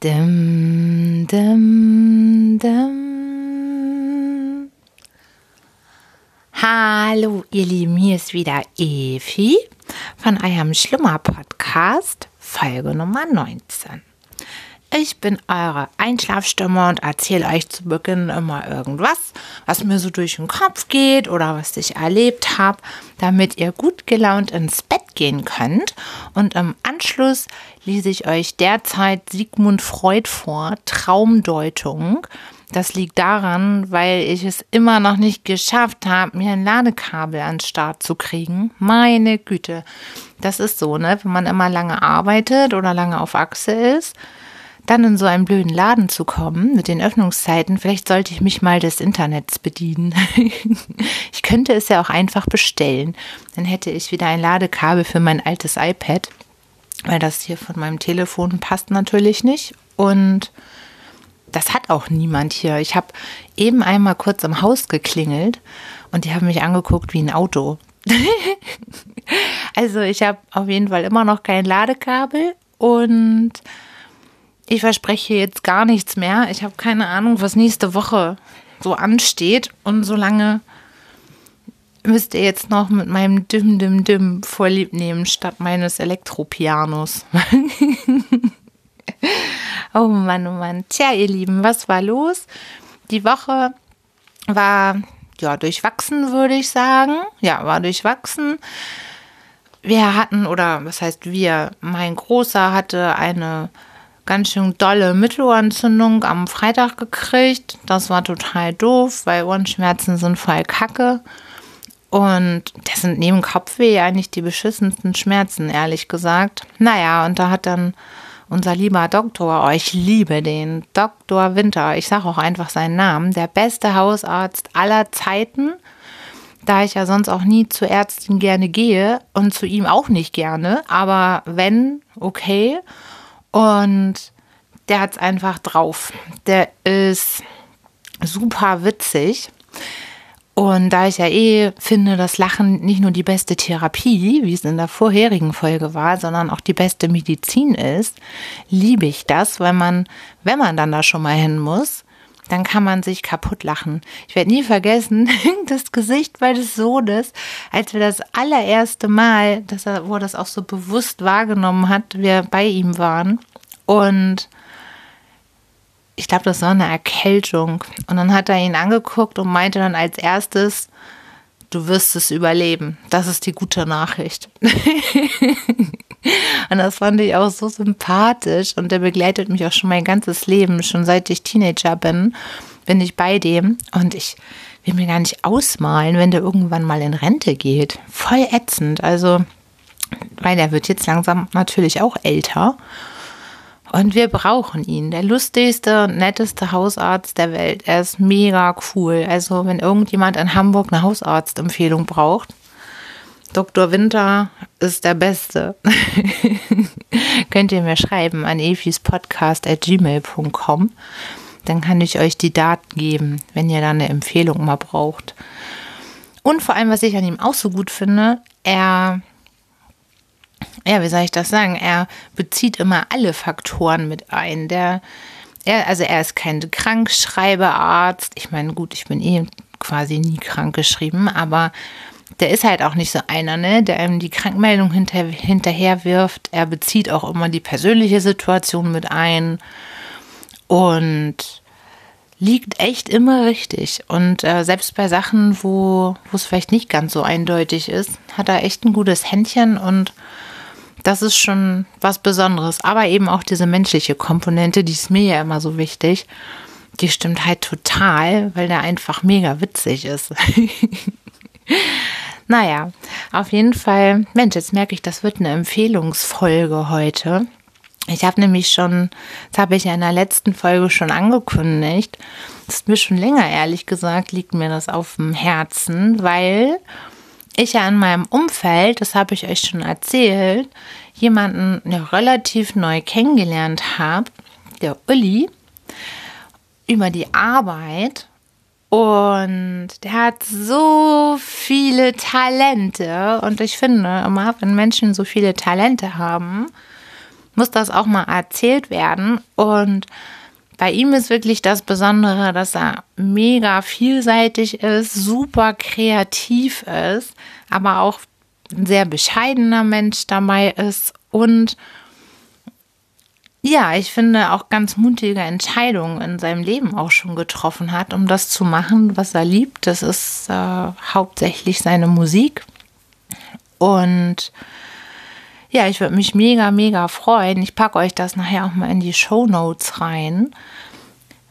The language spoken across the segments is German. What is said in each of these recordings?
Dim, dim, dim. Hallo, ihr Lieben, hier ist wieder Evi von eurem Schlummer Podcast, Folge Nummer 19. Ich bin eure Einschlafstimme und erzähle euch zu Beginn immer irgendwas, was mir so durch den Kopf geht oder was ich erlebt habe, damit ihr gut gelaunt ins Bett gehen könnt. Und im Anschluss lese ich euch derzeit Sigmund Freud vor, Traumdeutung. Das liegt daran, weil ich es immer noch nicht geschafft habe, mir ein Ladekabel ans Start zu kriegen. Meine Güte. Das ist so, ne? Wenn man immer lange arbeitet oder lange auf Achse ist dann in so einen blöden Laden zu kommen mit den Öffnungszeiten, vielleicht sollte ich mich mal des Internets bedienen. ich könnte es ja auch einfach bestellen. Dann hätte ich wieder ein Ladekabel für mein altes iPad, weil das hier von meinem Telefon passt natürlich nicht. Und das hat auch niemand hier. Ich habe eben einmal kurz im Haus geklingelt und die haben mich angeguckt wie ein Auto. also ich habe auf jeden Fall immer noch kein Ladekabel und ich verspreche jetzt gar nichts mehr. Ich habe keine Ahnung, was nächste Woche so ansteht. Und solange müsst ihr jetzt noch mit meinem Dim Dim Dim vorlieb nehmen, statt meines Elektropianos. oh Mann, oh Mann. Tja, ihr Lieben, was war los? Die Woche war ja durchwachsen, würde ich sagen. Ja, war durchwachsen. Wir hatten, oder was heißt wir, mein Großer hatte eine ganz schön dolle Mittelohrentzündung am Freitag gekriegt. Das war total doof, weil Ohrenschmerzen sind voll kacke. Und das sind neben Kopfweh eigentlich die beschissensten Schmerzen, ehrlich gesagt. Naja, und da hat dann unser lieber Doktor, oh, ich liebe den, Doktor Winter, ich sage auch einfach seinen Namen, der beste Hausarzt aller Zeiten, da ich ja sonst auch nie zur Ärztin gerne gehe und zu ihm auch nicht gerne, aber wenn, okay. Und der hat es einfach drauf. Der ist super witzig. Und da ich ja eh finde, dass Lachen nicht nur die beste Therapie, wie es in der vorherigen Folge war, sondern auch die beste Medizin ist, liebe ich das, weil man, wenn man dann da schon mal hin muss, dann kann man sich kaputt lachen. Ich werde nie vergessen, das Gesicht meines Sohnes, als wir das allererste Mal, dass er, wo er das auch so bewusst wahrgenommen hat, wir bei ihm waren. Und ich glaube, das war eine Erkältung. Und dann hat er ihn angeguckt und meinte dann als erstes, du wirst es überleben. Das ist die gute Nachricht. und das fand ich auch so sympathisch und der begleitet mich auch schon mein ganzes Leben, schon seit ich Teenager bin, bin ich bei dem und ich will mir gar nicht ausmalen, wenn der irgendwann mal in Rente geht. Voll ätzend. Also, weil der wird jetzt langsam natürlich auch älter. Und wir brauchen ihn. Der lustigste, netteste Hausarzt der Welt. Er ist mega cool. Also, wenn irgendjemand in Hamburg eine Hausarztempfehlung braucht, Dr. Winter ist der Beste. Könnt ihr mir schreiben an efispodcast.gmail.com. Dann kann ich euch die Daten geben, wenn ihr da eine Empfehlung mal braucht. Und vor allem, was ich an ihm auch so gut finde, er ja, wie soll ich das sagen? Er bezieht immer alle Faktoren mit ein. Der, er, also er ist kein Krankschreibearzt. Ich meine, gut, ich bin eh quasi nie krank geschrieben, aber der ist halt auch nicht so einer, ne, der ihm die Krankmeldung hinter, hinterher wirft. Er bezieht auch immer die persönliche Situation mit ein und liegt echt immer richtig. Und äh, selbst bei Sachen, wo es vielleicht nicht ganz so eindeutig ist, hat er echt ein gutes Händchen und das ist schon was Besonderes. Aber eben auch diese menschliche Komponente, die ist mir ja immer so wichtig. Die stimmt halt total, weil der einfach mega witzig ist. naja, auf jeden Fall, Mensch, jetzt merke ich, das wird eine Empfehlungsfolge heute. Ich habe nämlich schon, das habe ich ja in der letzten Folge schon angekündigt, das ist mir schon länger, ehrlich gesagt, liegt mir das auf dem Herzen, weil ich ja in meinem Umfeld, das habe ich euch schon erzählt, jemanden ja, relativ neu kennengelernt habe, der Uli, über die Arbeit. Und der hat so viele Talente. Und ich finde, immer wenn Menschen so viele Talente haben, muss das auch mal erzählt werden. Und bei ihm ist wirklich das Besondere, dass er mega vielseitig ist, super kreativ ist, aber auch ein sehr bescheidener Mensch dabei ist und ja, ich finde auch ganz mutige Entscheidungen in seinem Leben auch schon getroffen hat, um das zu machen, was er liebt. Das ist äh, hauptsächlich seine Musik. Und ja, ich würde mich mega, mega freuen. Ich packe euch das nachher auch mal in die Show Notes rein.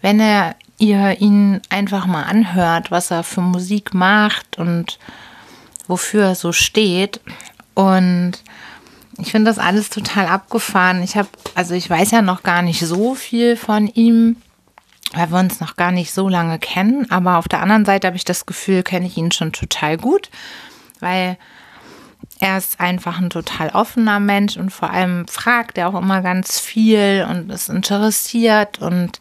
Wenn er, ihr ihn einfach mal anhört, was er für Musik macht und wofür er so steht. Und ich finde das alles total abgefahren. Ich habe, also ich weiß ja noch gar nicht so viel von ihm, weil wir uns noch gar nicht so lange kennen. Aber auf der anderen Seite habe ich das Gefühl, kenne ich ihn schon total gut, weil er ist einfach ein total offener Mensch und vor allem fragt er auch immer ganz viel und ist interessiert und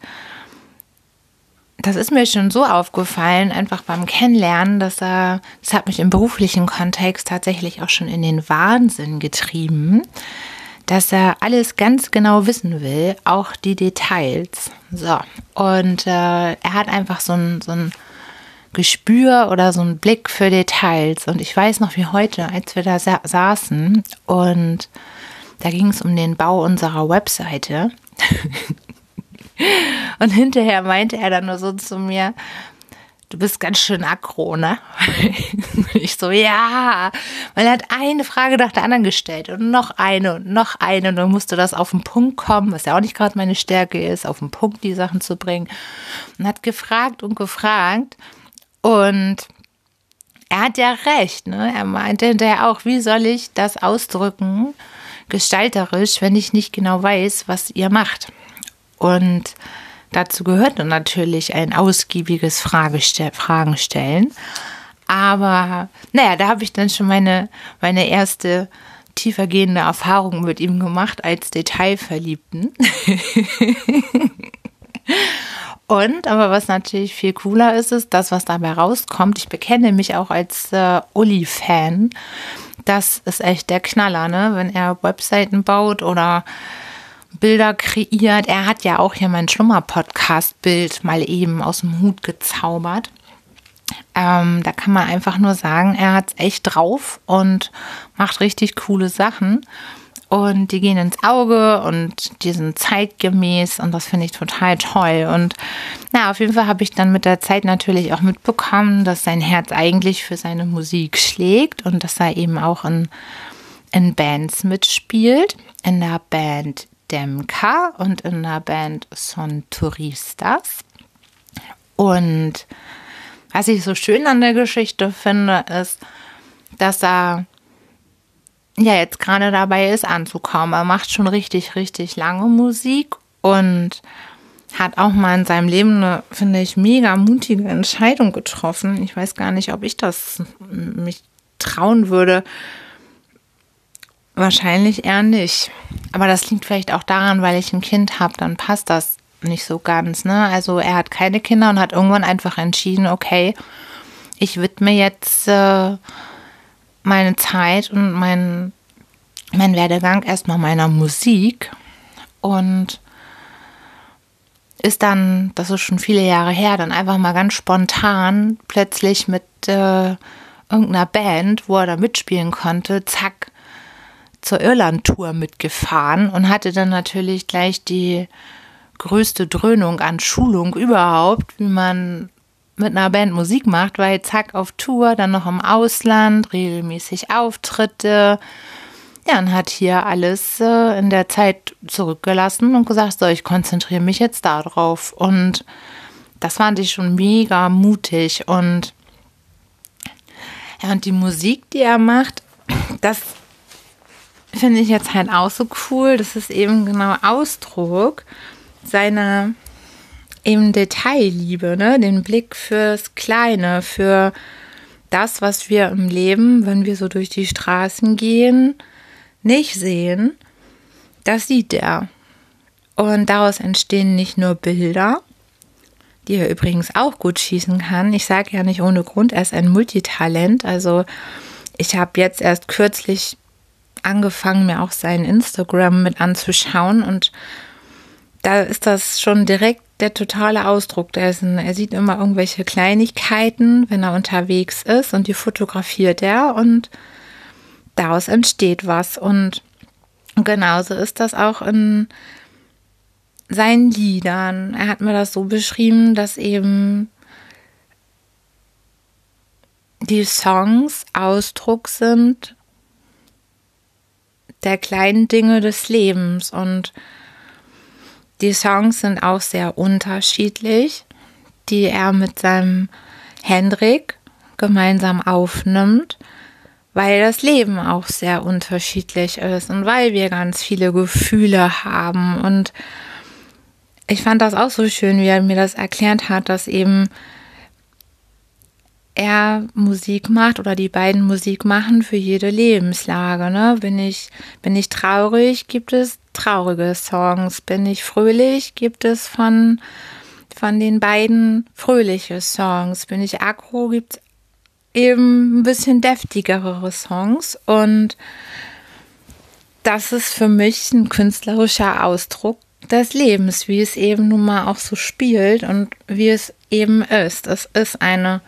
das ist mir schon so aufgefallen, einfach beim Kennenlernen, dass er, das hat mich im beruflichen Kontext tatsächlich auch schon in den Wahnsinn getrieben, dass er alles ganz genau wissen will, auch die Details. So, und äh, er hat einfach so ein, so ein Gespür oder so ein Blick für Details. Und ich weiß noch wie heute, als wir da sa saßen und da ging es um den Bau unserer Webseite. Und hinterher meinte er dann nur so zu mir, du bist ganz schön aggro, ne? ich so, ja. Er hat eine Frage nach der anderen gestellt und noch eine und noch eine und dann musste das auf den Punkt kommen, was ja auch nicht gerade meine Stärke ist, auf den Punkt die Sachen zu bringen. Und hat gefragt und gefragt und er hat ja recht, ne? Er meinte hinterher auch, wie soll ich das ausdrücken, gestalterisch, wenn ich nicht genau weiß, was ihr macht. Und dazu gehört natürlich ein ausgiebiges Fragestell Fragen stellen. Aber naja, da habe ich dann schon meine, meine erste tiefergehende Erfahrung mit ihm gemacht als Detailverliebten. Und, aber was natürlich viel cooler ist, ist das, was dabei rauskommt. Ich bekenne mich auch als äh, Uli-Fan. Das ist echt der Knaller, ne? Wenn er Webseiten baut oder Bilder kreiert. Er hat ja auch hier mein Schlummer-Podcast-Bild mal eben aus dem Hut gezaubert. Ähm, da kann man einfach nur sagen, er hat es echt drauf und macht richtig coole Sachen. Und die gehen ins Auge und die sind zeitgemäß und das finde ich total toll. Und na, auf jeden Fall habe ich dann mit der Zeit natürlich auch mitbekommen, dass sein Herz eigentlich für seine Musik schlägt und dass er eben auch in, in Bands mitspielt. In der Band Demka und in der Band Son Turistas. Und was ich so schön an der Geschichte finde, ist, dass er ja jetzt gerade dabei ist anzukommen. Er macht schon richtig, richtig lange Musik und hat auch mal in seinem Leben eine, finde ich, mega mutige Entscheidung getroffen. Ich weiß gar nicht, ob ich das mich trauen würde, Wahrscheinlich eher nicht. Aber das liegt vielleicht auch daran, weil ich ein Kind habe, dann passt das nicht so ganz. Ne? Also er hat keine Kinder und hat irgendwann einfach entschieden, okay, ich widme jetzt äh, meine Zeit und mein, mein Werdegang erstmal meiner Musik und ist dann, das ist schon viele Jahre her, dann einfach mal ganz spontan plötzlich mit äh, irgendeiner Band, wo er da mitspielen konnte, zack, zur Irland-Tour mitgefahren und hatte dann natürlich gleich die größte Dröhnung an Schulung überhaupt, wie man mit einer Band Musik macht, weil zack auf Tour, dann noch im Ausland, regelmäßig Auftritte. Ja, und hat hier alles äh, in der Zeit zurückgelassen und gesagt, so, ich konzentriere mich jetzt darauf. Und das fand ich schon mega mutig. Und ja, und die Musik, die er macht, das finde ich jetzt halt auch so cool. Das ist eben genau Ausdruck seiner eben Detailliebe, ne? Den Blick fürs Kleine, für das, was wir im Leben, wenn wir so durch die Straßen gehen, nicht sehen. Das sieht er. Und daraus entstehen nicht nur Bilder, die er übrigens auch gut schießen kann. Ich sage ja nicht ohne Grund, er ist ein Multitalent. Also ich habe jetzt erst kürzlich angefangen, mir auch sein Instagram mit anzuschauen und da ist das schon direkt der totale Ausdruck dessen. Er sieht immer irgendwelche Kleinigkeiten, wenn er unterwegs ist und die fotografiert er und daraus entsteht was. Und genauso ist das auch in seinen Liedern. Er hat mir das so beschrieben, dass eben die Songs Ausdruck sind der kleinen Dinge des Lebens und die Songs sind auch sehr unterschiedlich, die er mit seinem Hendrik gemeinsam aufnimmt, weil das Leben auch sehr unterschiedlich ist und weil wir ganz viele Gefühle haben. Und ich fand das auch so schön, wie er mir das erklärt hat, dass eben er Musik macht oder die beiden Musik machen für jede Lebenslage. Ne? Bin ich, bin ich traurig, gibt es traurige Songs. Bin ich fröhlich, gibt es von, von den beiden fröhliche Songs. Bin ich aggro, gibt es eben ein bisschen deftigere Songs. Und das ist für mich ein künstlerischer Ausdruck des Lebens, wie es eben nun mal auch so spielt und wie es eben ist. Es ist eine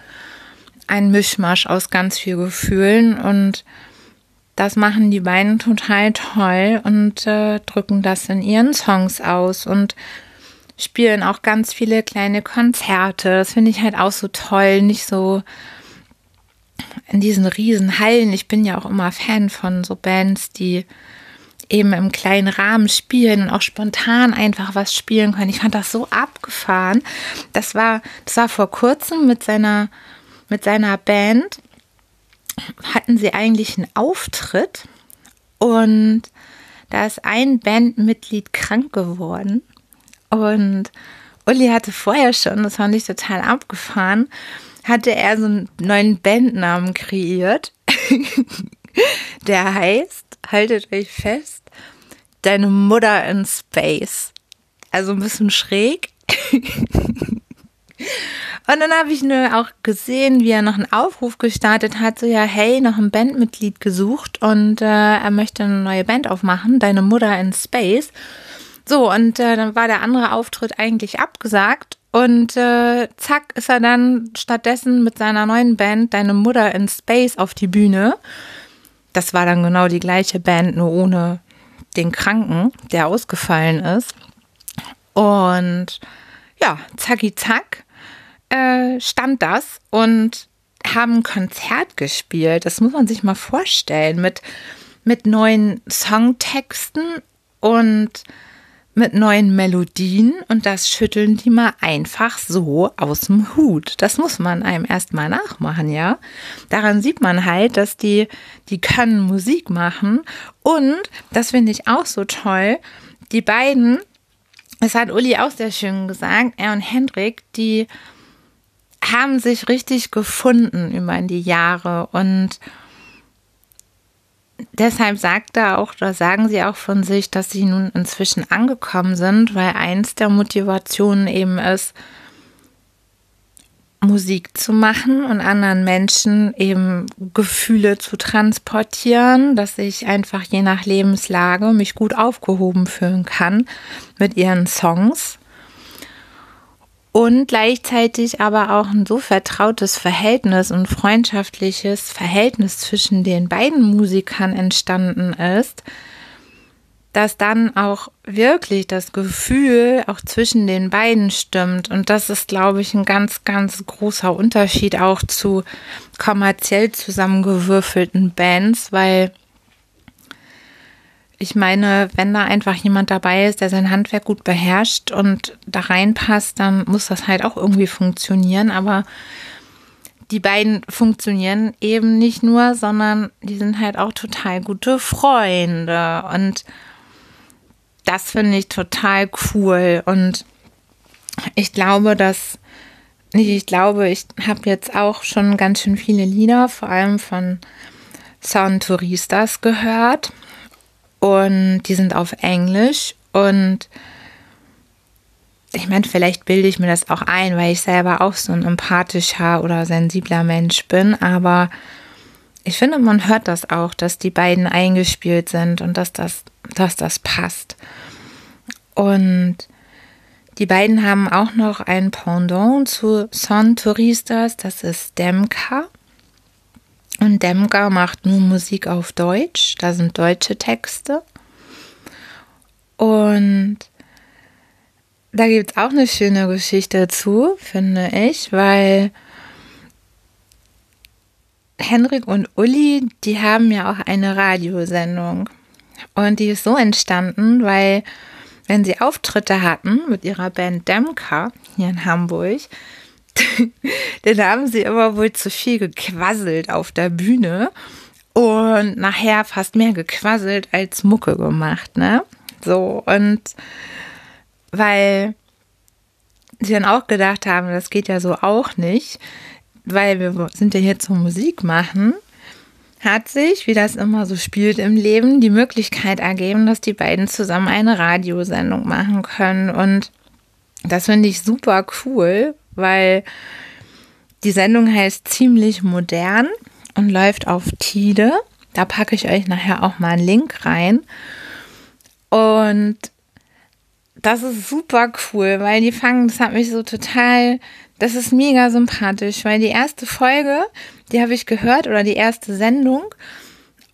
ein Mischmasch aus ganz viel Gefühlen und das machen die beiden total toll und äh, drücken das in ihren Songs aus und spielen auch ganz viele kleine Konzerte. Das finde ich halt auch so toll, nicht so in diesen riesen Hallen. Ich bin ja auch immer Fan von so Bands, die eben im kleinen Rahmen spielen und auch spontan einfach was spielen können. Ich fand das so abgefahren. Das war, das war vor kurzem mit seiner mit seiner Band hatten sie eigentlich einen Auftritt und da ist ein Bandmitglied krank geworden und Uli hatte vorher schon, das fand ich total abgefahren, hatte er so einen neuen Bandnamen kreiert, der heißt, haltet euch fest, Deine Mutter in Space. Also ein bisschen schräg. Und dann habe ich nur auch gesehen, wie er noch einen Aufruf gestartet hat, so ja, hey, noch ein Bandmitglied gesucht und äh, er möchte eine neue Band aufmachen, Deine Mutter in Space. So, und äh, dann war der andere Auftritt eigentlich abgesagt und äh, zack ist er dann stattdessen mit seiner neuen Band Deine Mutter in Space auf die Bühne. Das war dann genau die gleiche Band, nur ohne den Kranken, der ausgefallen ist. Und ja, zacki zack äh, stand das und haben ein Konzert gespielt. Das muss man sich mal vorstellen mit, mit neuen Songtexten und mit neuen Melodien und das schütteln die mal einfach so aus dem Hut. Das muss man einem erstmal nachmachen, ja. Daran sieht man halt, dass die, die können Musik machen und das finde ich auch so toll. Die beiden, das hat Uli auch sehr schön gesagt, er und Hendrik, die haben sich richtig gefunden über die Jahre und deshalb sagt er auch oder sagen sie auch von sich, dass sie nun inzwischen angekommen sind, weil eins der Motivationen eben ist, Musik zu machen und anderen Menschen eben Gefühle zu transportieren, dass ich einfach je nach Lebenslage mich gut aufgehoben fühlen kann mit ihren Songs und gleichzeitig aber auch ein so vertrautes Verhältnis und freundschaftliches Verhältnis zwischen den beiden Musikern entstanden ist, dass dann auch wirklich das Gefühl auch zwischen den beiden stimmt. Und das ist, glaube ich, ein ganz, ganz großer Unterschied auch zu kommerziell zusammengewürfelten Bands, weil ich meine, wenn da einfach jemand dabei ist, der sein Handwerk gut beherrscht und da reinpasst, dann muss das halt auch irgendwie funktionieren. Aber die beiden funktionieren eben nicht nur, sondern die sind halt auch total gute Freunde. Und das finde ich total cool. Und ich glaube, dass, nicht, ich glaube, ich habe jetzt auch schon ganz schön viele Lieder, vor allem von Sound gehört und die sind auf Englisch und ich meine, vielleicht bilde ich mir das auch ein, weil ich selber auch so ein empathischer oder sensibler Mensch bin, aber ich finde, man hört das auch, dass die beiden eingespielt sind und dass das, dass das passt. Und die beiden haben auch noch ein Pendant zu Son Touristas, das ist Demka. Und Demka macht nur Musik auf Deutsch, da sind deutsche Texte. Und da gibt es auch eine schöne Geschichte dazu, finde ich, weil Henrik und Uli, die haben ja auch eine Radiosendung. Und die ist so entstanden, weil wenn sie Auftritte hatten mit ihrer Band Demka hier in Hamburg, dann haben sie immer wohl zu viel gequasselt auf der Bühne und nachher fast mehr gequasselt als Mucke gemacht, ne? So, und weil sie dann auch gedacht haben, das geht ja so auch nicht, weil wir sind ja hier zum Musik machen, hat sich, wie das immer so spielt im Leben, die Möglichkeit ergeben, dass die beiden zusammen eine Radiosendung machen können. Und das finde ich super cool, weil die Sendung heißt ziemlich modern und läuft auf Tide. Da packe ich euch nachher auch mal einen Link rein. Und das ist super cool, weil die fangen, das hat mich so total, das ist mega sympathisch, weil die erste Folge, die habe ich gehört oder die erste Sendung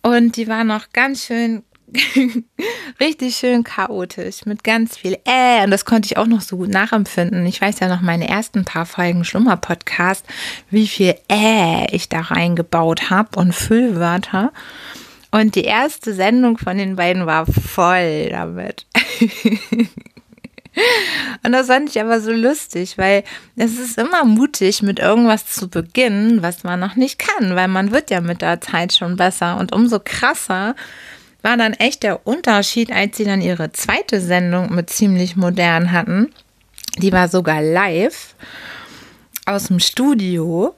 und die war noch ganz schön, richtig schön chaotisch mit ganz viel äh und das konnte ich auch noch so gut nachempfinden. Ich weiß ja noch meine ersten paar Folgen Schlummer-Podcast, wie viel äh ich da reingebaut habe und Füllwörter. Und die erste Sendung von den beiden war voll damit. Und das fand ich aber so lustig, weil es ist immer mutig, mit irgendwas zu beginnen, was man noch nicht kann, weil man wird ja mit der Zeit schon besser. Und umso krasser war dann echt der Unterschied, als sie dann ihre zweite Sendung mit ziemlich modern hatten. Die war sogar live aus dem Studio.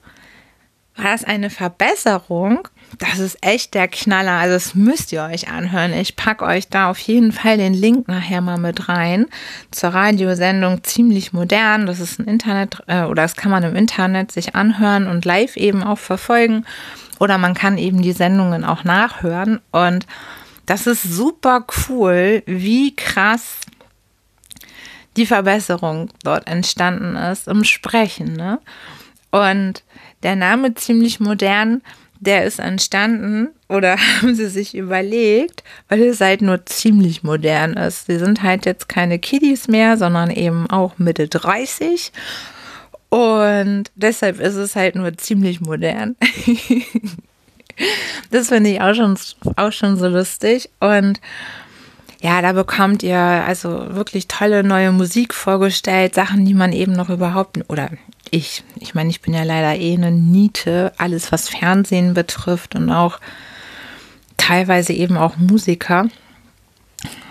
War das eine Verbesserung? Das ist echt der Knaller. Also das müsst ihr euch anhören. Ich packe euch da auf jeden Fall den Link nachher mal mit rein zur Radiosendung ziemlich modern. Das ist ein Internet äh, oder das kann man im Internet sich anhören und live eben auch verfolgen. Oder man kann eben die Sendungen auch nachhören. Und das ist super cool, wie krass die Verbesserung dort entstanden ist im Sprechen. Ne? Und der Name ziemlich modern der ist entstanden oder haben sie sich überlegt, weil es halt nur ziemlich modern ist. Sie sind halt jetzt keine Kiddies mehr, sondern eben auch Mitte 30. Und deshalb ist es halt nur ziemlich modern. das finde ich auch schon, auch schon so lustig. Und ja, da bekommt ihr also wirklich tolle neue Musik vorgestellt, Sachen, die man eben noch überhaupt oder ich, ich meine, ich bin ja leider eh eine Niete, alles was Fernsehen betrifft und auch teilweise eben auch Musiker.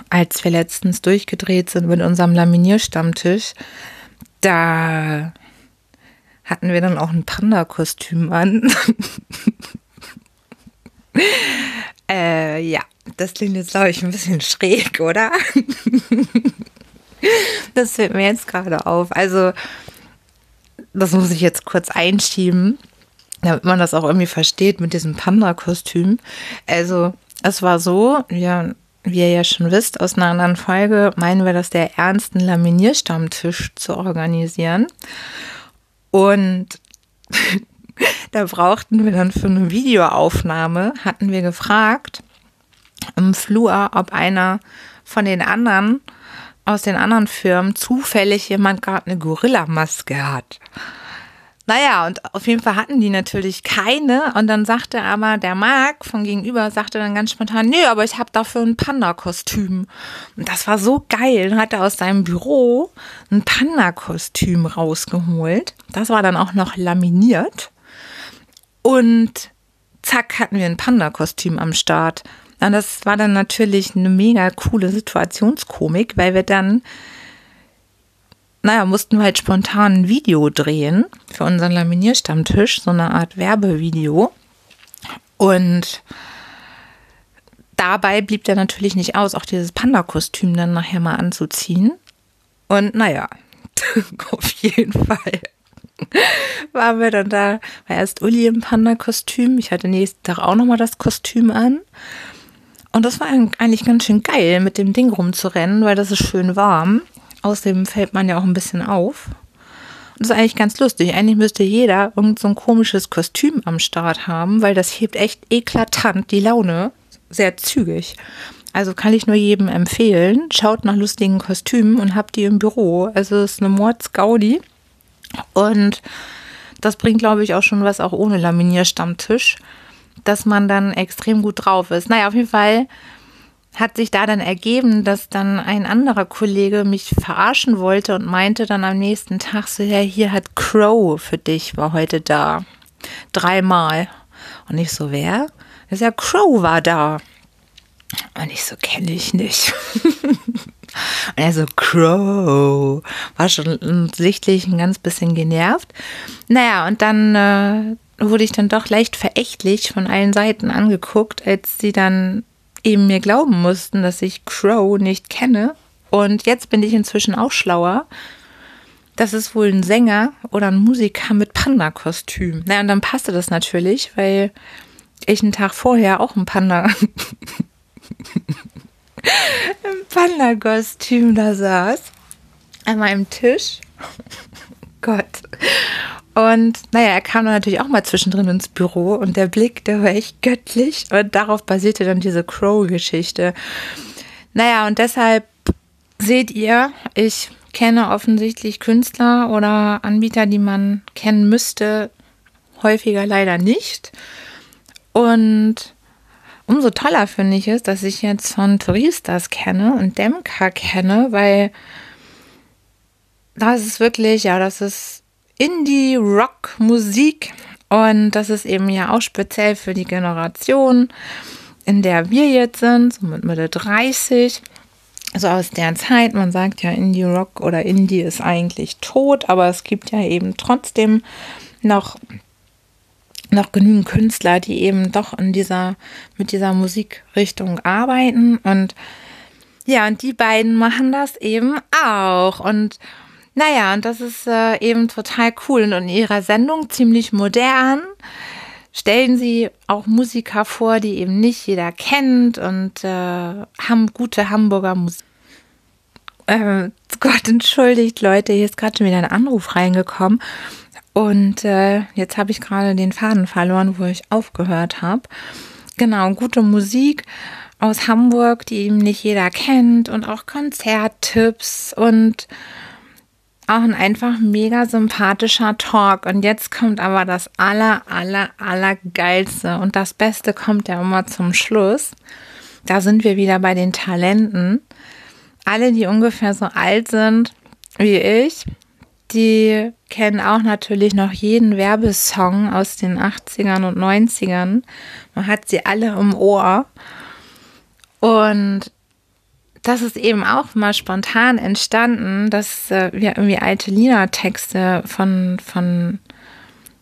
Als wir letztens durchgedreht sind mit unserem Laminierstammtisch, da hatten wir dann auch ein Panda-Kostüm an. äh, ja, das klingt jetzt, glaube ich, ein bisschen schräg, oder? das fällt mir jetzt gerade auf. Also, das muss ich jetzt kurz einschieben, damit man das auch irgendwie versteht mit diesem Panda-Kostüm. Also, es war so, ja, wie ihr ja schon wisst, aus einer anderen Folge meinen wir das der ernsten Laminierstammtisch zu organisieren. Und da brauchten wir dann für eine Videoaufnahme, hatten wir gefragt im Flur, ob einer von den anderen aus den anderen Firmen zufällig jemand gerade eine Gorilla-Maske hat. Naja, und auf jeden Fall hatten die natürlich keine. Und dann sagte aber der Marc von gegenüber, sagte dann ganz spontan, nö, aber ich habe dafür ein Panda-Kostüm. Und das war so geil. Dann hat er aus seinem Büro ein Panda-Kostüm rausgeholt. Das war dann auch noch laminiert. Und zack, hatten wir ein Panda-Kostüm am Start. Und das war dann natürlich eine mega coole Situationskomik, weil wir dann, naja, mussten wir halt spontan ein Video drehen für unseren Laminierstammtisch, so eine Art Werbevideo. Und dabei blieb der natürlich nicht aus, auch dieses Panda-Kostüm dann nachher mal anzuziehen. Und naja, auf jeden Fall waren wir dann da, war erst Uli im Panda-Kostüm. Ich hatte nächsten Tag auch nochmal das Kostüm an. Und das war eigentlich ganz schön geil, mit dem Ding rumzurennen, weil das ist schön warm. Außerdem fällt man ja auch ein bisschen auf. Und das ist eigentlich ganz lustig. Eigentlich müsste jeder irgend so ein komisches Kostüm am Start haben, weil das hebt echt eklatant die Laune. Sehr zügig. Also kann ich nur jedem empfehlen. Schaut nach lustigen Kostümen und habt die im Büro. Also es ist eine Mordsgaudi. Und das bringt, glaube ich, auch schon was auch ohne Laminierstammtisch dass man dann extrem gut drauf ist. Naja, auf jeden Fall hat sich da dann ergeben, dass dann ein anderer Kollege mich verarschen wollte und meinte dann am nächsten Tag so, ja, hier hat Crow für dich, war heute da. Dreimal. Und ich so, wer? Das ist ja Crow war da. Und ich so, kenne ich nicht. und er so, Crow. War schon sichtlich ein ganz bisschen genervt. Naja, und dann äh, wurde ich dann doch leicht verächtlich von allen Seiten angeguckt, als sie dann eben mir glauben mussten, dass ich Crow nicht kenne. Und jetzt bin ich inzwischen auch schlauer. Das ist wohl ein Sänger oder ein Musiker mit Panda-Kostüm. Na, und dann passte das natürlich, weil ich einen Tag vorher auch ein Panda. im Panda-Kostüm da saß. An meinem Tisch. Gott. Und naja, er kam dann natürlich auch mal zwischendrin ins Büro und der Blick, der war echt göttlich. Und darauf basierte dann diese Crow-Geschichte. Naja, und deshalb seht ihr, ich kenne offensichtlich Künstler oder Anbieter, die man kennen müsste, häufiger leider nicht. Und umso toller finde ich es, dass ich jetzt von Touristas kenne und Demka kenne, weil das ist wirklich, ja, das ist Indie-Rock-Musik. Und das ist eben ja auch speziell für die Generation, in der wir jetzt sind, so mit Mitte 30. Also aus der Zeit, man sagt ja, Indie-Rock oder Indie ist eigentlich tot, aber es gibt ja eben trotzdem noch, noch genügend Künstler, die eben doch in dieser, mit dieser Musikrichtung arbeiten. Und ja, und die beiden machen das eben auch. Und naja, und das ist äh, eben total cool. Und in ihrer Sendung ziemlich modern stellen sie auch Musiker vor, die eben nicht jeder kennt und äh, haben gute Hamburger Musik. Äh, Gott, entschuldigt, Leute, hier ist gerade schon wieder ein Anruf reingekommen. Und äh, jetzt habe ich gerade den Faden verloren, wo ich aufgehört habe. Genau, gute Musik aus Hamburg, die eben nicht jeder kennt und auch Konzerttipps und auch ein einfach mega sympathischer Talk. Und jetzt kommt aber das aller, aller, aller geilste. Und das Beste kommt ja immer zum Schluss. Da sind wir wieder bei den Talenten. Alle, die ungefähr so alt sind wie ich, die kennen auch natürlich noch jeden Werbesong aus den 80ern und 90ern. Man hat sie alle im Ohr. Und das ist eben auch mal spontan entstanden, dass äh, wir irgendwie alte Lina-Texte von, von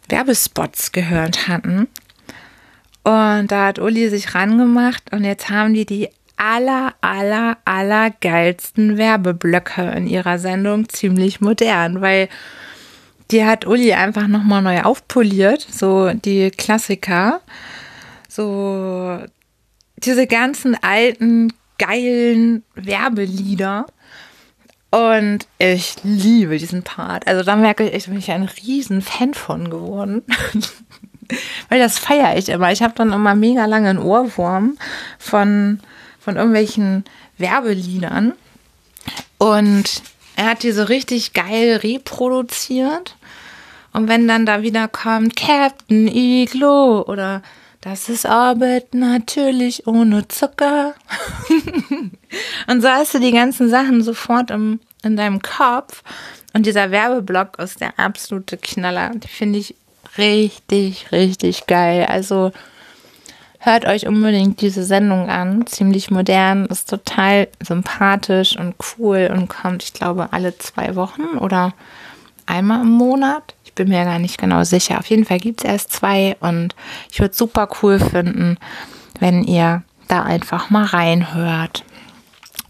Werbespots gehört hatten. Und da hat Uli sich rangemacht und jetzt haben die die aller, aller, aller geilsten Werbeblöcke in ihrer Sendung ziemlich modern, weil die hat Uli einfach nochmal neu aufpoliert, so die Klassiker, so diese ganzen alten geilen Werbelieder. Und ich liebe diesen Part. Also da merke ich, ich bin ich ein riesen Fan von geworden. Weil das feiere ich immer. Ich habe dann immer mega lange einen Ohrwurm von, von irgendwelchen Werbeliedern. Und er hat die so richtig geil reproduziert. Und wenn dann da wieder kommt Captain Iglo oder das ist Arbeit natürlich ohne Zucker. und so hast du die ganzen Sachen sofort im, in deinem Kopf. Und dieser Werbeblock ist der absolute Knaller. Die finde ich richtig, richtig geil. Also hört euch unbedingt diese Sendung an. Ziemlich modern, ist total sympathisch und cool und kommt, ich glaube, alle zwei Wochen oder einmal im Monat bin mir gar nicht genau sicher. Auf jeden Fall gibt es erst zwei und ich würde es super cool finden, wenn ihr da einfach mal reinhört.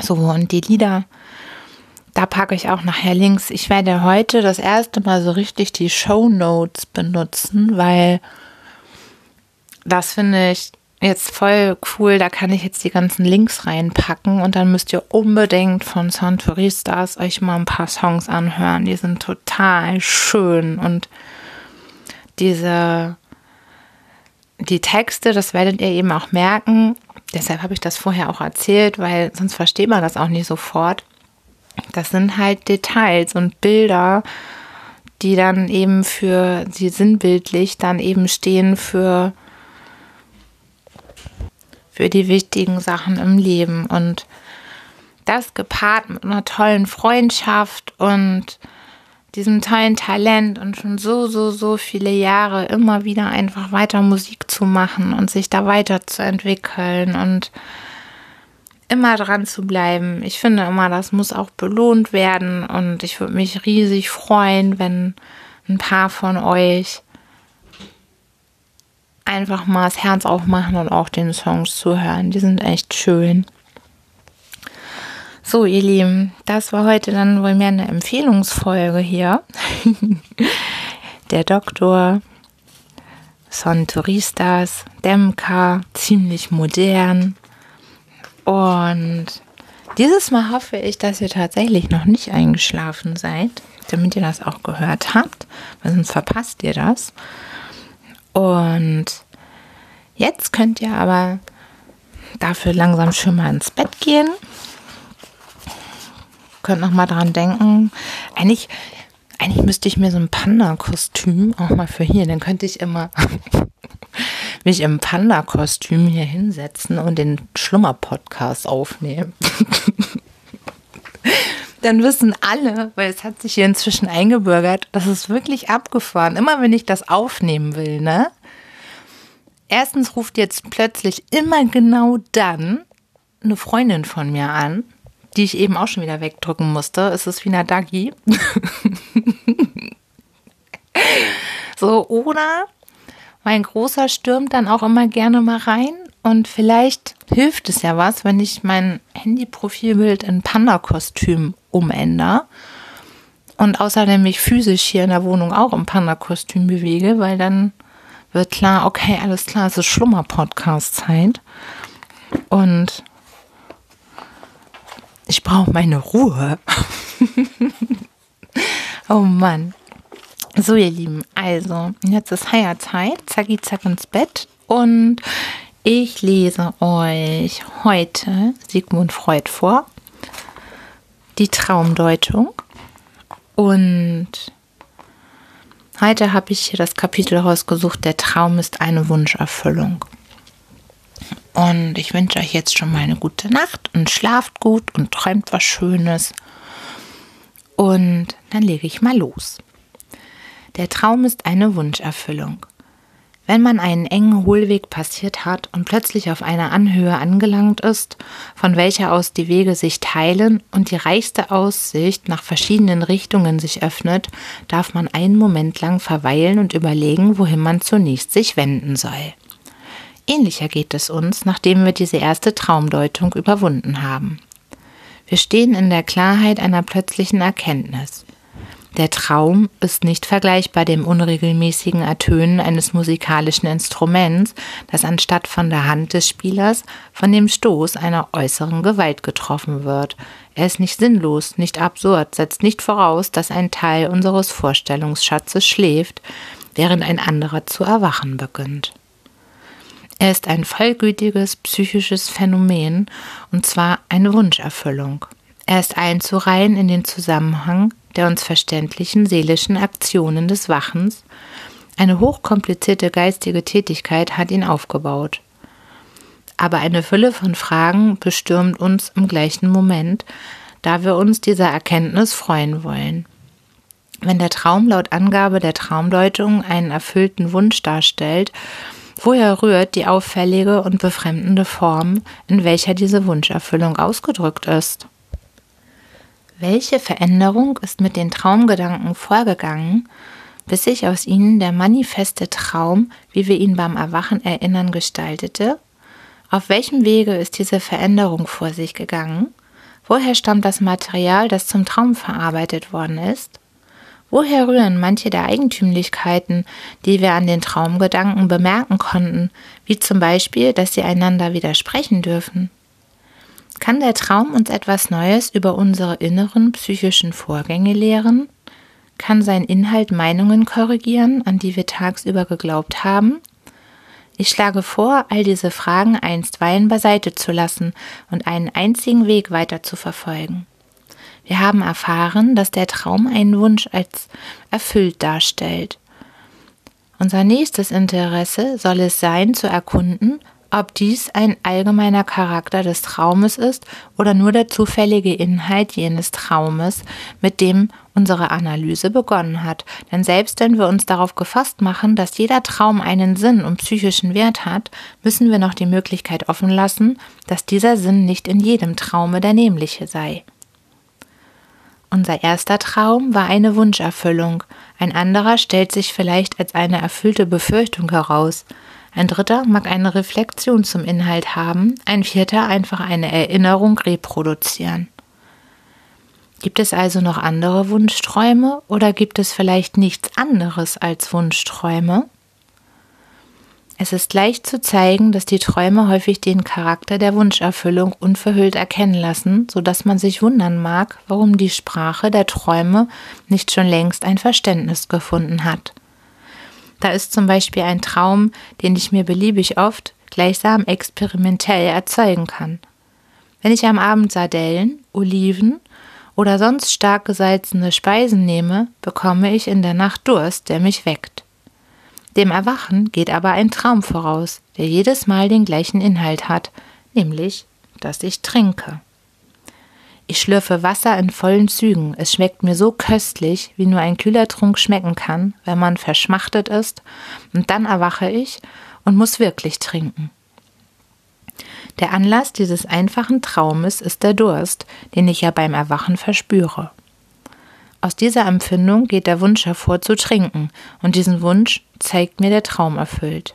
So, und die Lieder, da packe ich auch nachher Links. Ich werde heute das erste Mal so richtig die Show Notes benutzen, weil das finde ich jetzt voll cool. Da kann ich jetzt die ganzen Links reinpacken und dann müsst ihr unbedingt von Santoristas euch mal ein paar Songs anhören. Die sind total schön und diese die Texte, das werdet ihr eben auch merken. Deshalb habe ich das vorher auch erzählt, weil sonst versteht man das auch nicht sofort. Das sind halt Details und Bilder, die dann eben für, die sinnbildlich dann eben stehen für, für die wichtigen Sachen im Leben. Und das gepaart mit einer tollen Freundschaft und diesem tollen Talent und schon so, so, so viele Jahre immer wieder einfach weiter Musik zu machen und sich da weiterzuentwickeln und immer dran zu bleiben. Ich finde immer, das muss auch belohnt werden und ich würde mich riesig freuen, wenn ein paar von euch einfach mal das Herz aufmachen und auch den Songs zuhören. Die sind echt schön. So, ihr Lieben, das war heute dann wohl mehr eine Empfehlungsfolge hier. Der Doktor, Son Turistas, Demka, ziemlich modern. Und dieses Mal hoffe ich, dass ihr tatsächlich noch nicht eingeschlafen seid, damit ihr das auch gehört habt, weil sonst verpasst ihr das. Und jetzt könnt ihr aber dafür langsam schon mal ins Bett gehen. Könnt noch mal dran denken. Eigentlich, eigentlich müsste ich mir so ein Panda-Kostüm auch mal für hier, dann könnte ich immer mich im Panda-Kostüm hier hinsetzen und den Schlummer-Podcast aufnehmen. Dann wissen alle, weil es hat sich hier inzwischen eingebürgert, das ist wirklich abgefahren. Immer wenn ich das aufnehmen will, ne? Erstens ruft jetzt plötzlich immer genau dann eine Freundin von mir an, die ich eben auch schon wieder wegdrücken musste. Es ist wie eine Dagi. so, oder mein Großer stürmt dann auch immer gerne mal rein und vielleicht hilft es ja was, wenn ich mein Handy-Profilbild in Panda-Kostüm umändere und außerdem mich physisch hier in der Wohnung auch im Panda-Kostüm bewege, weil dann wird klar, okay, alles klar, es ist Schlummer-Podcast-Zeit und ich brauche meine Ruhe. oh Mann. So, ihr Lieben, also, jetzt ist Heierzeit, zacki zack ins Bett und ich lese euch heute Sigmund Freud vor, die Traumdeutung und heute habe ich hier das Kapitel rausgesucht, der Traum ist eine Wunscherfüllung. Und ich wünsche euch jetzt schon mal eine gute Nacht und schlaft gut und träumt was Schönes. Und dann lege ich mal los. Der Traum ist eine Wunscherfüllung. Wenn man einen engen Hohlweg passiert hat und plötzlich auf einer Anhöhe angelangt ist, von welcher aus die Wege sich teilen und die reichste Aussicht nach verschiedenen Richtungen sich öffnet, darf man einen Moment lang verweilen und überlegen, wohin man zunächst sich wenden soll. Ähnlicher geht es uns, nachdem wir diese erste Traumdeutung überwunden haben. Wir stehen in der Klarheit einer plötzlichen Erkenntnis. Der Traum ist nicht vergleichbar dem unregelmäßigen Ertönen eines musikalischen Instruments, das anstatt von der Hand des Spielers von dem Stoß einer äußeren Gewalt getroffen wird. Er ist nicht sinnlos, nicht absurd, setzt nicht voraus, dass ein Teil unseres Vorstellungsschatzes schläft, während ein anderer zu erwachen beginnt. Er ist ein vollgültiges psychisches Phänomen, und zwar eine Wunscherfüllung. Er ist einzureihen in den Zusammenhang der uns verständlichen seelischen Aktionen des Wachens. Eine hochkomplizierte geistige Tätigkeit hat ihn aufgebaut. Aber eine Fülle von Fragen bestürmt uns im gleichen Moment, da wir uns dieser Erkenntnis freuen wollen. Wenn der Traum laut Angabe der Traumdeutung einen erfüllten Wunsch darstellt, woher rührt die auffällige und befremdende Form, in welcher diese Wunscherfüllung ausgedrückt ist? Welche Veränderung ist mit den Traumgedanken vorgegangen, bis sich aus ihnen der manifeste Traum, wie wir ihn beim Erwachen erinnern, gestaltete? Auf welchem Wege ist diese Veränderung vor sich gegangen? Woher stammt das Material, das zum Traum verarbeitet worden ist? Woher rühren manche der Eigentümlichkeiten, die wir an den Traumgedanken bemerken konnten, wie zum Beispiel, dass sie einander widersprechen dürfen? Kann der Traum uns etwas Neues über unsere inneren psychischen Vorgänge lehren? Kann sein Inhalt Meinungen korrigieren, an die wir tagsüber geglaubt haben? Ich schlage vor, all diese Fragen einstweilen beiseite zu lassen und einen einzigen Weg weiter zu verfolgen. Wir haben erfahren, dass der Traum einen Wunsch als erfüllt darstellt. Unser nächstes Interesse soll es sein, zu erkunden, ob dies ein allgemeiner Charakter des Traumes ist oder nur der zufällige Inhalt jenes Traumes, mit dem unsere Analyse begonnen hat. Denn selbst wenn wir uns darauf gefasst machen, dass jeder Traum einen Sinn und psychischen Wert hat, müssen wir noch die Möglichkeit offen lassen, dass dieser Sinn nicht in jedem Traume der nämliche sei. Unser erster Traum war eine Wunscherfüllung, ein anderer stellt sich vielleicht als eine erfüllte Befürchtung heraus, ein dritter mag eine Reflexion zum Inhalt haben, ein vierter einfach eine Erinnerung reproduzieren. Gibt es also noch andere Wunschträume oder gibt es vielleicht nichts anderes als Wunschträume? Es ist leicht zu zeigen, dass die Träume häufig den Charakter der Wunscherfüllung unverhüllt erkennen lassen, so dass man sich wundern mag, warum die Sprache der Träume nicht schon längst ein Verständnis gefunden hat. Da ist zum Beispiel ein Traum, den ich mir beliebig oft gleichsam experimentell erzeugen kann. Wenn ich am Abend Sardellen, Oliven oder sonst stark gesalzene Speisen nehme, bekomme ich in der Nacht Durst, der mich weckt. Dem Erwachen geht aber ein Traum voraus, der jedes Mal den gleichen Inhalt hat, nämlich, dass ich trinke. Ich schlürfe Wasser in vollen Zügen. Es schmeckt mir so köstlich, wie nur ein kühler Trunk schmecken kann, wenn man verschmachtet ist, und dann erwache ich und muss wirklich trinken. Der Anlass dieses einfachen Traumes ist der Durst, den ich ja beim Erwachen verspüre. Aus dieser Empfindung geht der Wunsch hervor zu trinken, und diesen Wunsch zeigt mir der Traum erfüllt.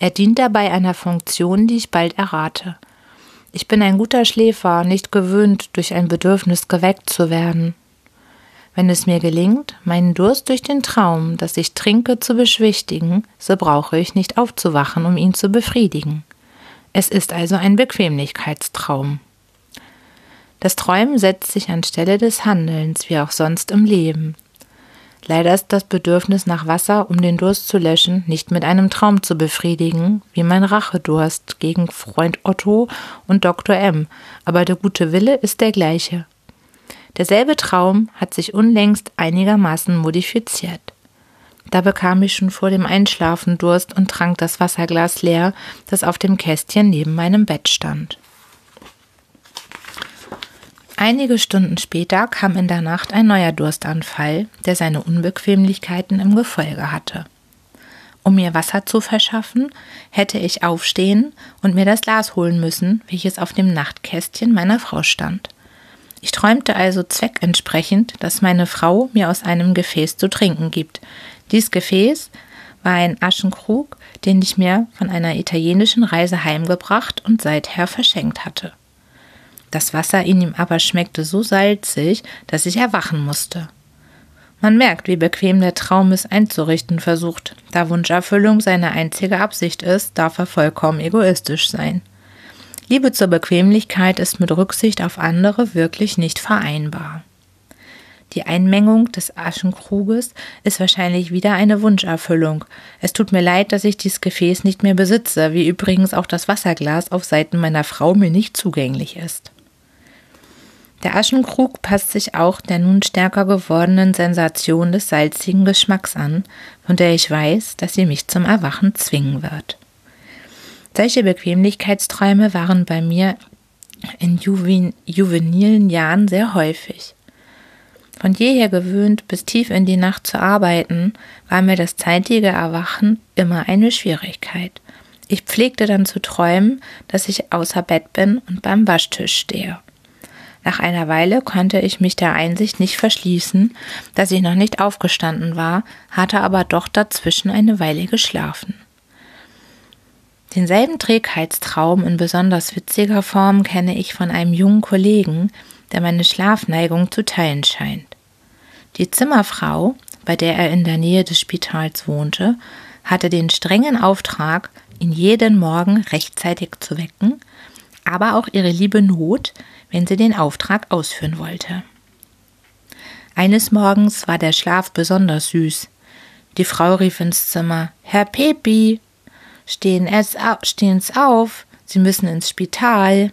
Er dient dabei einer Funktion, die ich bald errate. Ich bin ein guter Schläfer, nicht gewöhnt, durch ein Bedürfnis geweckt zu werden. Wenn es mir gelingt, meinen Durst durch den Traum, das ich trinke, zu beschwichtigen, so brauche ich nicht aufzuwachen, um ihn zu befriedigen. Es ist also ein Bequemlichkeitstraum. Das Träumen setzt sich anstelle des Handelns, wie auch sonst im Leben. Leider ist das Bedürfnis nach Wasser, um den Durst zu löschen, nicht mit einem Traum zu befriedigen, wie mein Rachedurst gegen Freund Otto und Dr. M, aber der gute Wille ist der gleiche. Derselbe Traum hat sich unlängst einigermaßen modifiziert. Da bekam ich schon vor dem Einschlafen Durst und trank das Wasserglas leer, das auf dem Kästchen neben meinem Bett stand. Einige Stunden später kam in der Nacht ein neuer Durstanfall, der seine Unbequemlichkeiten im Gefolge hatte. Um mir Wasser zu verschaffen, hätte ich aufstehen und mir das Glas holen müssen, welches auf dem Nachtkästchen meiner Frau stand. Ich träumte also zweckentsprechend, dass meine Frau mir aus einem Gefäß zu trinken gibt. Dies Gefäß war ein Aschenkrug, den ich mir von einer italienischen Reise heimgebracht und seither verschenkt hatte. Das Wasser in ihm aber schmeckte so salzig, dass ich erwachen musste. Man merkt, wie bequem der Traum es einzurichten versucht. Da Wunscherfüllung seine einzige Absicht ist, darf er vollkommen egoistisch sein. Liebe zur Bequemlichkeit ist mit Rücksicht auf andere wirklich nicht vereinbar. Die Einmengung des Aschenkruges ist wahrscheinlich wieder eine Wunscherfüllung. Es tut mir leid, dass ich dieses Gefäß nicht mehr besitze, wie übrigens auch das Wasserglas auf Seiten meiner Frau mir nicht zugänglich ist. Der Aschenkrug passt sich auch der nun stärker gewordenen Sensation des salzigen Geschmacks an, von der ich weiß, dass sie mich zum Erwachen zwingen wird. Solche Bequemlichkeitsträume waren bei mir in juven juvenilen Jahren sehr häufig. Von jeher gewöhnt, bis tief in die Nacht zu arbeiten, war mir das zeitige Erwachen immer eine Schwierigkeit. Ich pflegte dann zu träumen, dass ich außer Bett bin und beim Waschtisch stehe. Nach einer Weile konnte ich mich der Einsicht nicht verschließen, dass ich noch nicht aufgestanden war, hatte aber doch dazwischen eine Weile geschlafen. Denselben Trägheitstraum in besonders witziger Form kenne ich von einem jungen Kollegen, der meine Schlafneigung zu teilen scheint. Die Zimmerfrau, bei der er in der Nähe des Spitals wohnte, hatte den strengen Auftrag, ihn jeden Morgen rechtzeitig zu wecken, aber auch ihre liebe Not, wenn sie den Auftrag ausführen wollte. Eines Morgens war der Schlaf besonders süß. Die Frau rief ins Zimmer Herr Pepi, stehen es stehen's auf, Sie müssen ins Spital.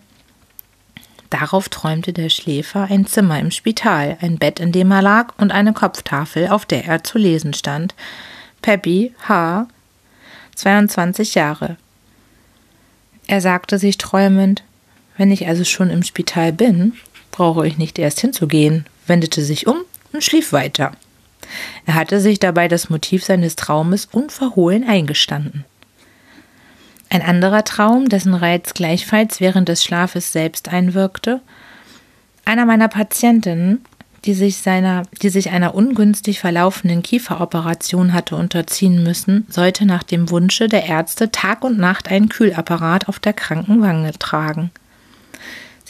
Darauf träumte der Schläfer ein Zimmer im Spital, ein Bett, in dem er lag, und eine Kopftafel, auf der er zu lesen stand. Peppy H. 22 Jahre. Er sagte sich träumend, wenn ich also schon im Spital bin, brauche ich nicht erst hinzugehen, wendete sich um und schlief weiter. Er hatte sich dabei das Motiv seines Traumes unverhohlen eingestanden. Ein anderer Traum, dessen Reiz gleichfalls während des Schlafes selbst einwirkte. Einer meiner Patientinnen, die sich, seiner, die sich einer ungünstig verlaufenden Kieferoperation hatte unterziehen müssen, sollte nach dem Wunsche der Ärzte Tag und Nacht einen Kühlapparat auf der kranken Wange tragen.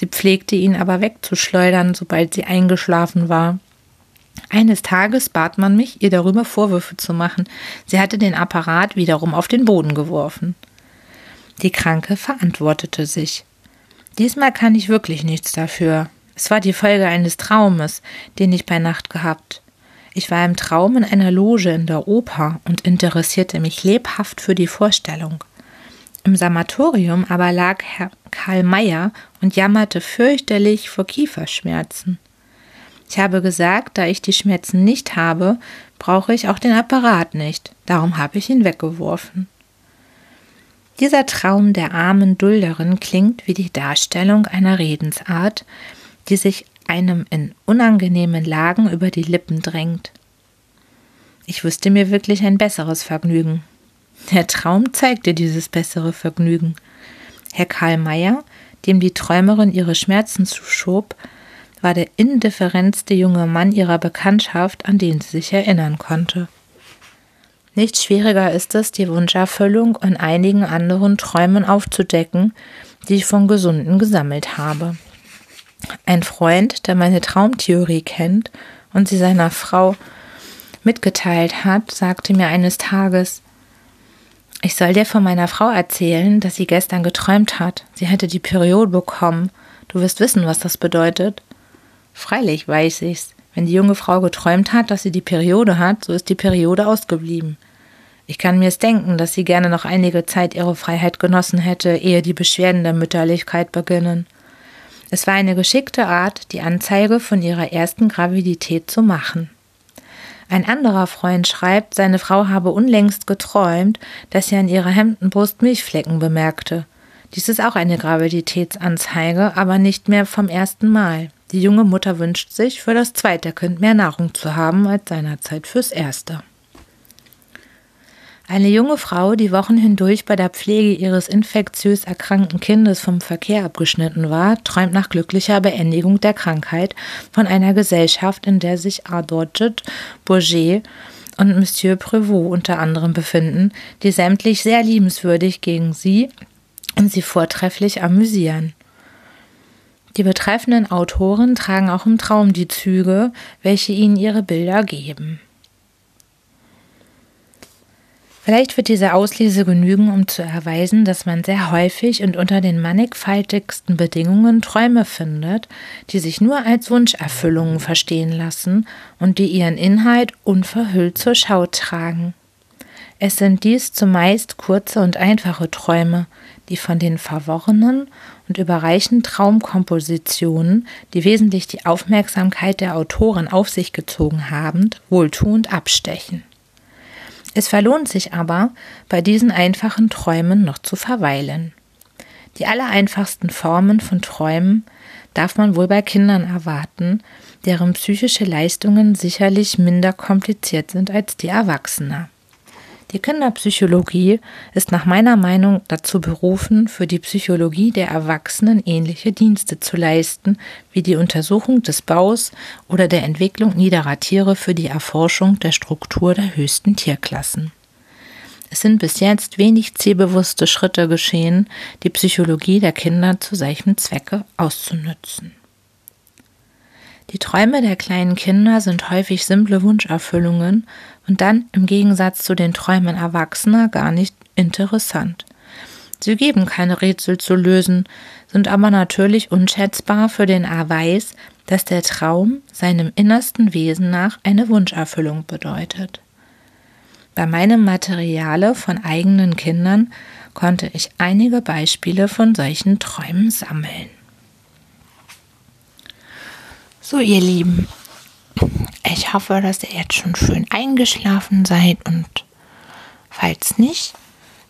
Sie pflegte ihn aber wegzuschleudern, sobald sie eingeschlafen war. Eines Tages bat man mich, ihr darüber Vorwürfe zu machen. Sie hatte den Apparat wiederum auf den Boden geworfen. Die Kranke verantwortete sich. Diesmal kann ich wirklich nichts dafür. Es war die Folge eines Traumes, den ich bei Nacht gehabt. Ich war im Traum in einer Loge in der Oper und interessierte mich lebhaft für die Vorstellung. Im Sanatorium aber lag Herr Karl Meyer und jammerte fürchterlich vor Kieferschmerzen. Ich habe gesagt, da ich die Schmerzen nicht habe, brauche ich auch den Apparat nicht. Darum habe ich ihn weggeworfen. Dieser Traum der armen Dulderin klingt wie die Darstellung einer Redensart, die sich einem in unangenehmen Lagen über die Lippen drängt. Ich wüsste mir wirklich ein besseres Vergnügen. Der Traum zeigte dieses bessere Vergnügen. Herr Karl Mayer, dem die Träumerin ihre Schmerzen zuschob, war der indifferentste junge Mann ihrer Bekanntschaft, an den sie sich erinnern konnte. Nicht schwieriger ist es, die Wunscherfüllung in einigen anderen Träumen aufzudecken, die ich von Gesunden gesammelt habe. Ein Freund, der meine Traumtheorie kennt und sie seiner Frau mitgeteilt hat, sagte mir eines Tages, ich soll dir von meiner Frau erzählen, dass sie gestern geträumt hat. Sie hätte die Periode bekommen. Du wirst wissen, was das bedeutet. Freilich weiß ich's. Wenn die junge Frau geträumt hat, dass sie die Periode hat, so ist die Periode ausgeblieben. Ich kann mir's denken, dass sie gerne noch einige Zeit ihre Freiheit genossen hätte, ehe die Beschwerden der Mütterlichkeit beginnen. Es war eine geschickte Art, die Anzeige von ihrer ersten Gravidität zu machen. Ein anderer Freund schreibt, seine Frau habe unlängst geträumt, dass sie an ihrer Hemdenbrust Milchflecken bemerkte. Dies ist auch eine Graviditätsanzeige, aber nicht mehr vom ersten Mal. Die junge Mutter wünscht sich, für das zweite Kind mehr Nahrung zu haben als seinerzeit fürs erste. Eine junge Frau, die Wochen hindurch bei der Pflege ihres infektiös erkrankten Kindes vom Verkehr abgeschnitten war, träumt nach glücklicher Beendigung der Krankheit von einer Gesellschaft, in der sich Ardorget, Bourget und Monsieur Prévost unter anderem befinden, die sämtlich sehr liebenswürdig gegen sie und sie vortrefflich amüsieren. Die betreffenden Autoren tragen auch im Traum die Züge, welche ihnen ihre Bilder geben. Vielleicht wird diese Auslese genügen, um zu erweisen, dass man sehr häufig und unter den mannigfaltigsten Bedingungen Träume findet, die sich nur als Wunscherfüllungen verstehen lassen und die ihren Inhalt unverhüllt zur Schau tragen. Es sind dies zumeist kurze und einfache Träume, die von den verworrenen und überreichen Traumkompositionen, die wesentlich die Aufmerksamkeit der Autoren auf sich gezogen haben, wohltuend abstechen. Es verlohnt sich aber, bei diesen einfachen Träumen noch zu verweilen. Die allereinfachsten Formen von Träumen darf man wohl bei Kindern erwarten, deren psychische Leistungen sicherlich minder kompliziert sind als die Erwachsener. Die Kinderpsychologie ist nach meiner Meinung dazu berufen, für die Psychologie der Erwachsenen ähnliche Dienste zu leisten, wie die Untersuchung des Baus oder der Entwicklung niederer Tiere für die Erforschung der Struktur der höchsten Tierklassen. Es sind bis jetzt wenig zielbewusste Schritte geschehen, die Psychologie der Kinder zu solchem Zwecke auszunützen. Die Träume der kleinen Kinder sind häufig simple Wunscherfüllungen und dann im Gegensatz zu den Träumen Erwachsener gar nicht interessant. Sie geben keine Rätsel zu lösen, sind aber natürlich unschätzbar für den Erweis, dass der Traum seinem innersten Wesen nach eine Wunscherfüllung bedeutet. Bei meinem Materiale von eigenen Kindern konnte ich einige Beispiele von solchen Träumen sammeln. So, ihr Lieben, ich hoffe, dass ihr jetzt schon schön eingeschlafen seid und falls nicht,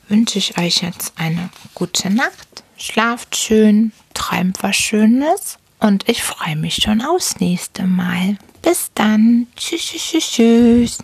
wünsche ich euch jetzt eine gute Nacht. Schlaft schön, träumt was Schönes und ich freue mich schon aufs nächste Mal. Bis dann. Tschüss, tschüss, tschüss.